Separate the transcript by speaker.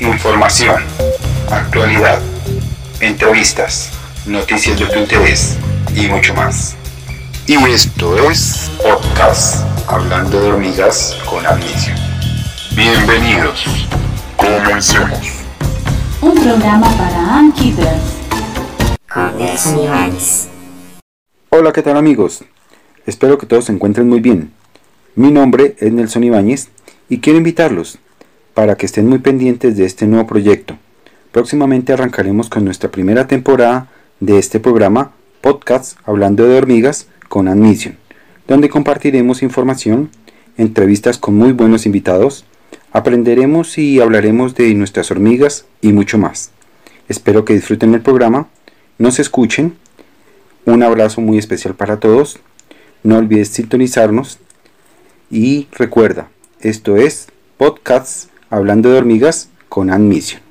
Speaker 1: Información, actualidad, entrevistas, noticias de tu interés y mucho más. Y esto es Podcast Hablando de Hormigas con Amnesia. Bienvenidos. Comencemos.
Speaker 2: Un programa para Ankeepers.
Speaker 3: Hola, ¿qué tal amigos? Espero que todos se encuentren muy bien. Mi nombre es Nelson Ibáñez y quiero invitarlos para que estén muy pendientes de este nuevo proyecto. Próximamente arrancaremos con nuestra primera temporada de este programa Podcast Hablando de Hormigas con Admission, donde compartiremos información, entrevistas con muy buenos invitados, aprenderemos y hablaremos de nuestras hormigas y mucho más. Espero que disfruten el programa, nos escuchen. Un abrazo muy especial para todos. No olvides sintonizarnos y recuerda, esto es Podcasts Hablando de Hormigas con Admission.